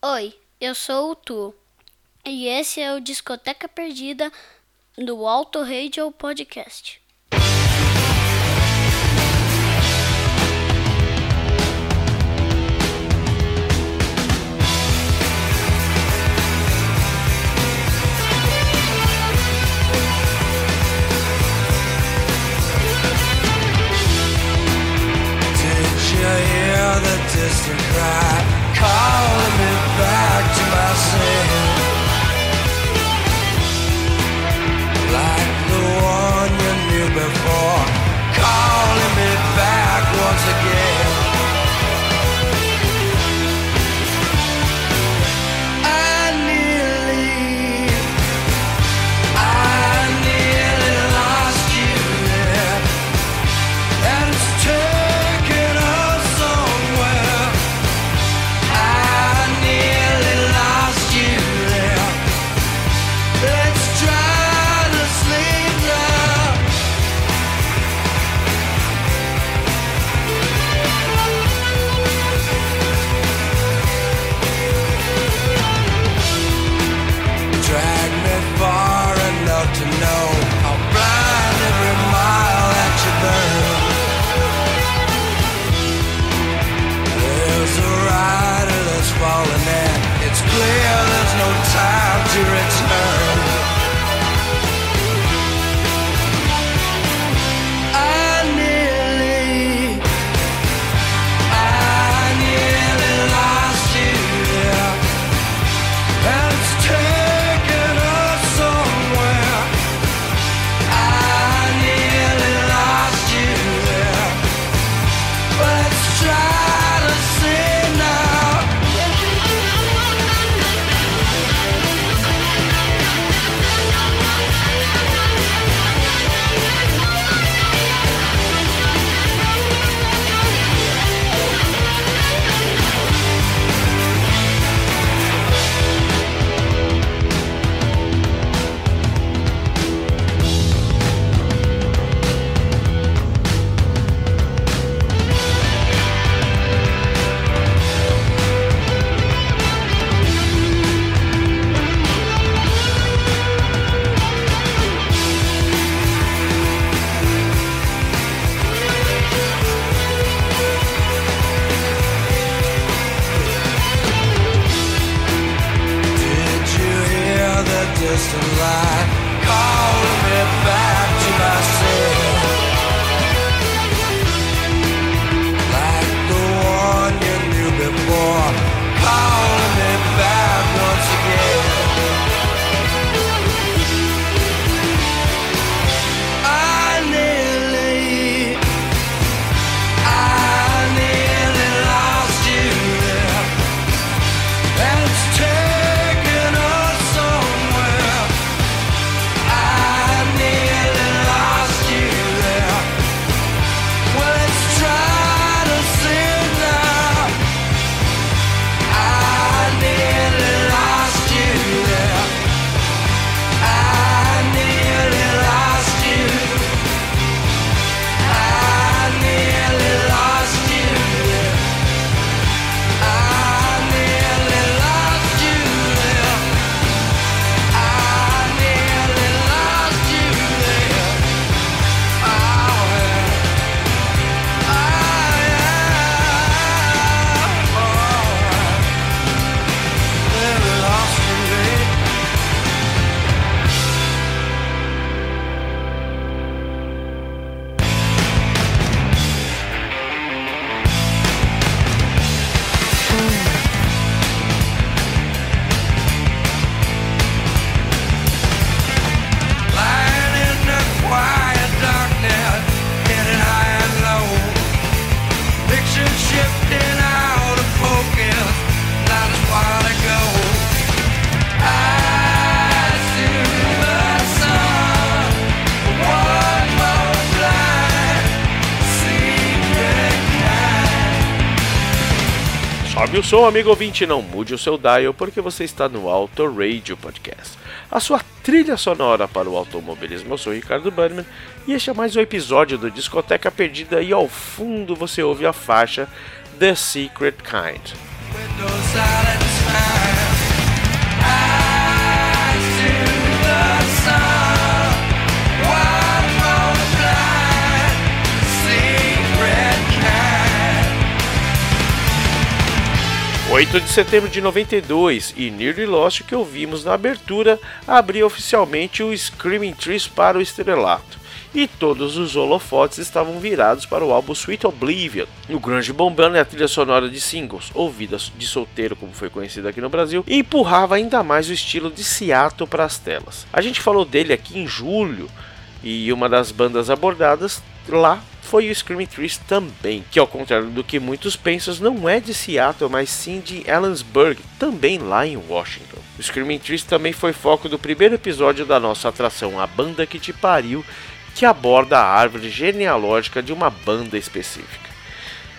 Oi, eu sou o Tu e esse é o Discoteca Perdida do Alto Radio Podcast. You hear the distant cry? calling me back to myself. Like the one you knew before. o som, amigo ouvinte, não mude o seu dial porque você está no Auto Radio Podcast. A sua trilha sonora para o automobilismo. Eu sou Ricardo Burman e este é mais um episódio do Discoteca Perdida e ao fundo você ouve a faixa The Secret Kind. 8 de setembro de 92 e Nearly Lost que ouvimos na abertura abriu oficialmente o Screaming Trees para o estrelato. E todos os holofotes estavam virados para o álbum Sweet Oblivion. O grunge bombando e a trilha sonora de singles, ouvidas de solteiro como foi conhecido aqui no Brasil, empurrava ainda mais o estilo de Seattle para as telas. A gente falou dele aqui em julho e uma das bandas abordadas lá foi o Screaming Trees também, que ao contrário do que muitos pensam, não é de Seattle, mas sim de Ellensburg, também lá em Washington. O Screaming Trees também foi foco do primeiro episódio da nossa atração A Banda que Te Pariu, que aborda a árvore genealógica de uma banda específica.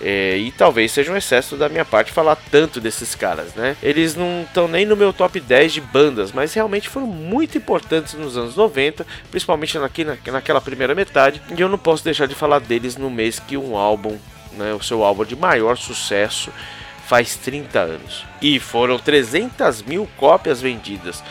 É, e talvez seja um excesso da minha parte falar tanto desses caras, né? Eles não estão nem no meu top 10 de bandas, mas realmente foram muito importantes nos anos 90, principalmente naqui, na, naquela primeira metade. E eu não posso deixar de falar deles no mês que um álbum, né, o seu álbum de maior sucesso, faz 30 anos. E foram 300 mil cópias vendidas.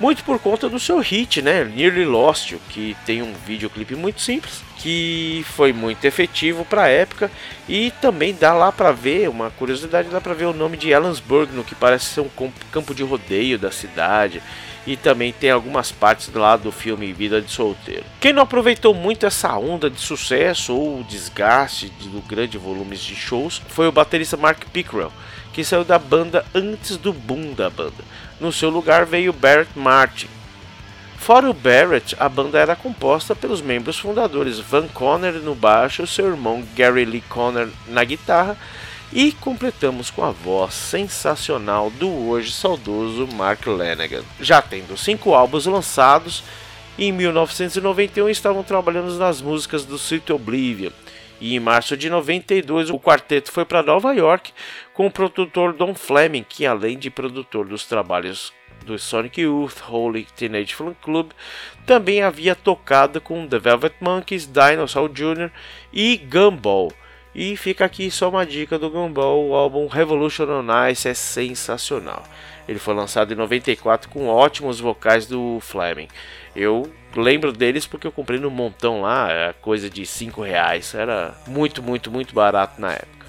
Muito por conta do seu hit, né? Nearly Lost, que tem um videoclipe muito simples, que foi muito efetivo para a época e também dá lá para ver, uma curiosidade, dá para ver o nome de Ellensburg, no que parece ser um campo de rodeio da cidade. E também tem algumas partes lá do filme Vida de Solteiro. Quem não aproveitou muito essa onda de sucesso ou desgaste do grande volume de shows foi o baterista Mark Pickrell, que saiu da banda antes do boom da banda. No seu lugar veio Barrett Martin. Fora o Barrett, a banda era composta pelos membros fundadores Van Conner no baixo, seu irmão Gary Lee Conner na guitarra e completamos com a voz sensacional do hoje saudoso Mark Lanegan. Já tendo cinco álbuns lançados, em 1991 estavam trabalhando nas músicas do Sweet Oblivion, e em março de 92, o quarteto foi para Nova York com o produtor Don Fleming, que além de produtor dos trabalhos do Sonic Youth, Holy Teenage Fan Club, também havia tocado com The Velvet Monkeys, Dinosaur Jr. e Gumball. E fica aqui só uma dica do Gumball, o álbum Revolution on Ice é sensacional. Ele foi lançado em 94 com ótimos vocais do Fleming. Eu lembro deles porque eu comprei no montão lá, é coisa de 5 reais. Era muito, muito, muito barato na época.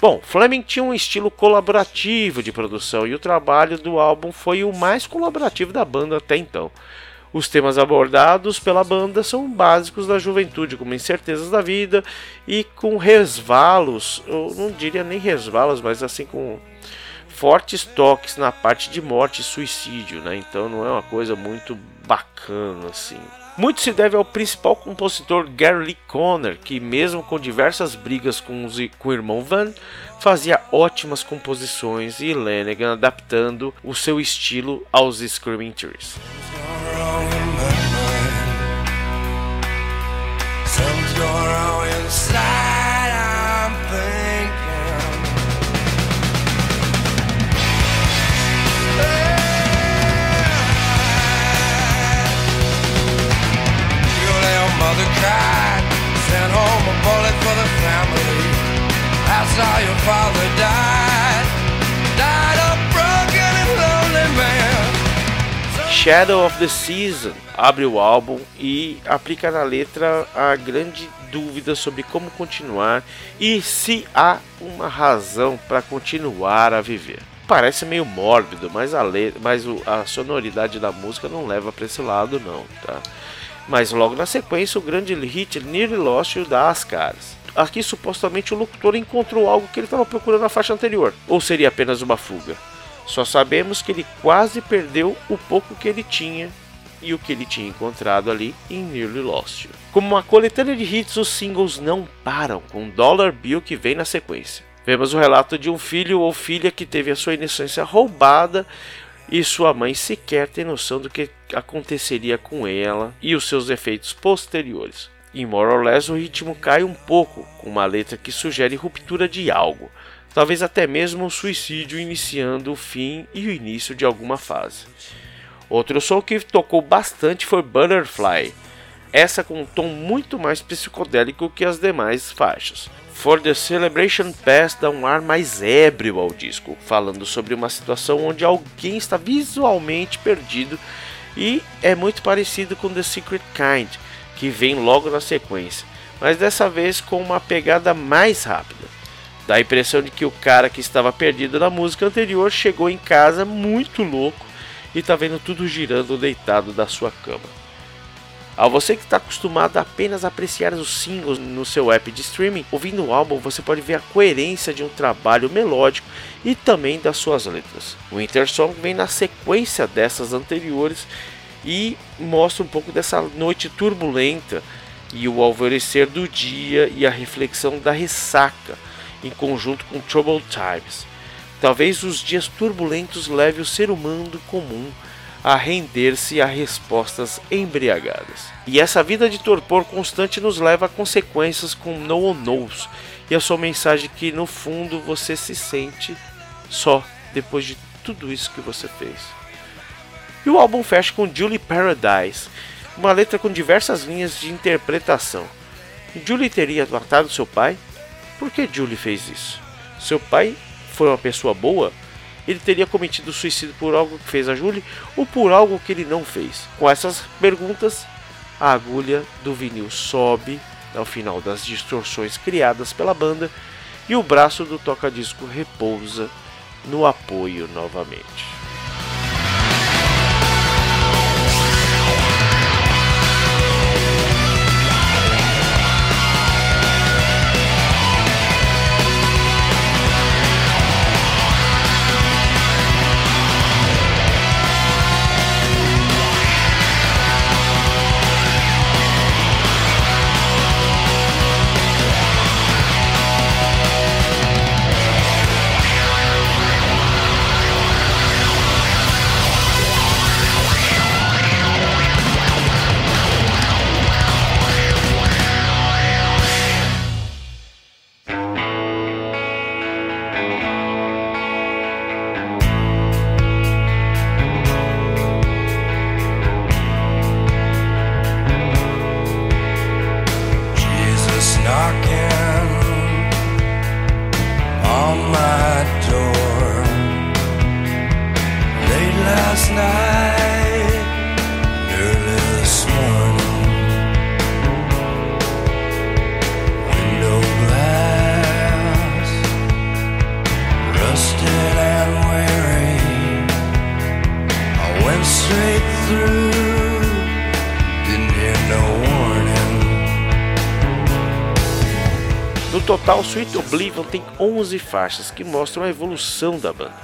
Bom, Fleming tinha um estilo colaborativo de produção e o trabalho do álbum foi o mais colaborativo da banda até então. Os temas abordados pela banda são básicos da juventude, como incertezas da vida e com resvalos, eu não diria nem resvalos, mas assim com fortes toques na parte de morte e suicídio, né? Então não é uma coisa muito bacana assim. Muito se deve ao principal compositor Gary Lee Conner, que mesmo com diversas brigas com, os, com o irmão Van, fazia ótimas composições e Lanegan adaptando o seu estilo aos Screaming Trees. Shadow of the Season abre o álbum e aplica na letra a grande dúvida sobre como continuar e se há uma razão para continuar a viver. Parece meio mórbido, mas a, mas a sonoridade da música não leva para esse lado não, tá? Mas logo na sequência o grande hit Nearly Lost dá as caras. Aqui supostamente o locutor encontrou algo que ele estava procurando na faixa anterior, ou seria apenas uma fuga. Só sabemos que ele quase perdeu o pouco que ele tinha e o que ele tinha encontrado ali em Nearly Lost. Como uma coletânea de hits, os singles não param, com Dollar Bill que vem na sequência. Vemos o relato de um filho ou filha que teve a sua inocência roubada e sua mãe sequer tem noção do que aconteceria com ela e os seus efeitos posteriores. Em More or Less, o ritmo cai um pouco, com uma letra que sugere ruptura de algo, talvez até mesmo o suicídio iniciando o fim e o início de alguma fase. Outro som que tocou bastante foi Butterfly, essa com um tom muito mais psicodélico que as demais faixas. For the Celebration Pass dá um ar mais ébrio ao disco, falando sobre uma situação onde alguém está visualmente perdido e é muito parecido com The Secret Kind, que vem logo na sequência, mas dessa vez com uma pegada mais rápida. Dá a impressão de que o cara que estava perdido na música anterior chegou em casa muito louco e está vendo tudo girando deitado da sua cama. A você que está acostumado a apenas apreciar os singles no seu app de streaming, ouvindo o álbum você pode ver a coerência de um trabalho melódico e também das suas letras. O Winter Song vem na sequência dessas anteriores e mostra um pouco dessa noite turbulenta e o alvorecer do dia e a reflexão da ressaca em conjunto com Troubled Times. Talvez os dias turbulentos leve o ser humano comum a render-se a respostas embriagadas. E essa vida de torpor constante nos leva a consequências com no or knows e a sua mensagem que no fundo você se sente só depois de tudo isso que você fez. E o álbum fecha com Julie Paradise, uma letra com diversas linhas de interpretação. Julie teria matado seu pai? Por que Julie fez isso? Seu pai foi uma pessoa boa? ele teria cometido suicídio por algo que fez a Julie ou por algo que ele não fez? Com essas perguntas, a agulha do vinil sobe ao final das distorções criadas pela banda e o braço do toca-disco repousa no apoio novamente. my door late last night. Total, Sweet Oblivion tem 11 faixas que mostram a evolução da banda.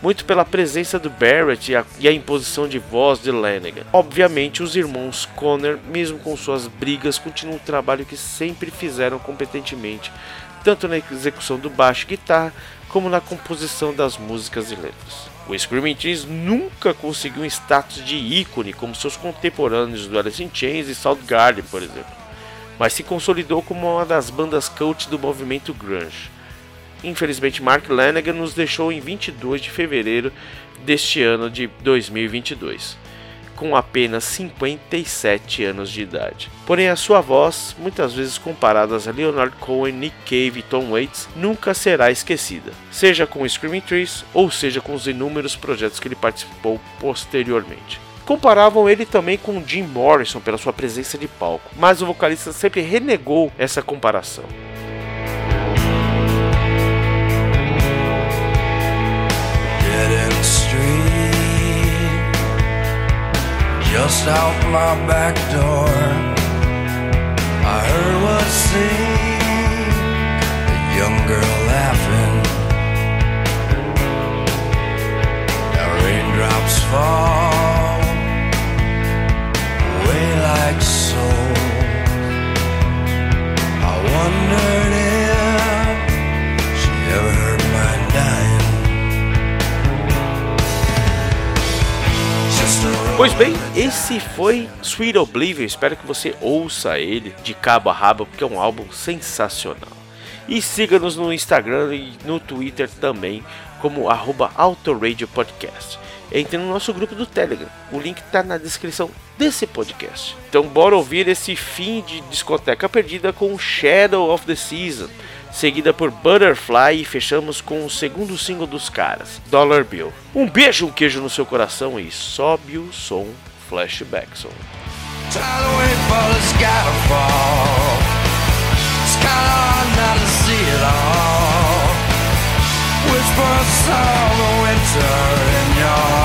Muito pela presença do Barrett e a, e a imposição de voz de Lanigan. Obviamente, os irmãos Conner, mesmo com suas brigas, continuam o trabalho que sempre fizeram competentemente, tanto na execução do baixo e guitarra, como na composição das músicas e letras. O Screaming Trees nunca conseguiu um status de ícone como seus contemporâneos do Alice in Chains e Soundgarden, por exemplo mas se consolidou como uma das bandas cult do movimento grunge. Infelizmente, Mark Lanegan nos deixou em 22 de fevereiro deste ano de 2022, com apenas 57 anos de idade. Porém, a sua voz, muitas vezes comparada a Leonard Cohen, Nick Cave e Tom Waits, nunca será esquecida, seja com Screaming Trees ou seja com os inúmeros projetos que ele participou posteriormente. Comparavam ele também com Jim Morrison pela sua presença de palco, mas o vocalista sempre renegou essa comparação. Just out my back door, I heard what bem, esse foi Sweet Oblivion. Espero que você ouça ele de cabo a rabo, porque é um álbum sensacional. E siga-nos no Instagram e no Twitter também, como arroba Podcast entre no nosso grupo do Telegram. O link está na descrição desse podcast. Então bora ouvir esse fim de discoteca perdida com Shadow of the Season, seguida por Butterfly e fechamos com o segundo single dos caras, Dollar Bill. Um beijo, um queijo no seu coração e sobe o som Flashback Song. All the winter in your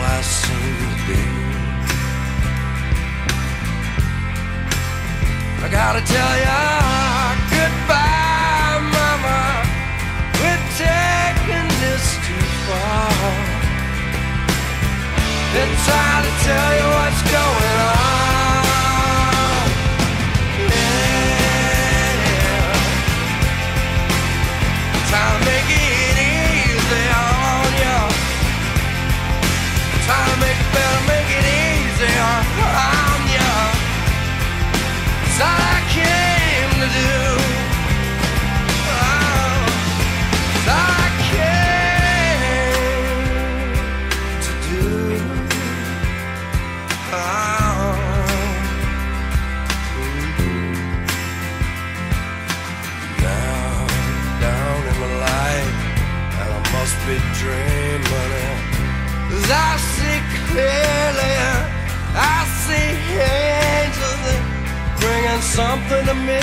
I seem to be. I gotta tell ya, goodbye, mama. We're taking this too far. Been trying to tell you. I see clearly I see angels Bringing something to me.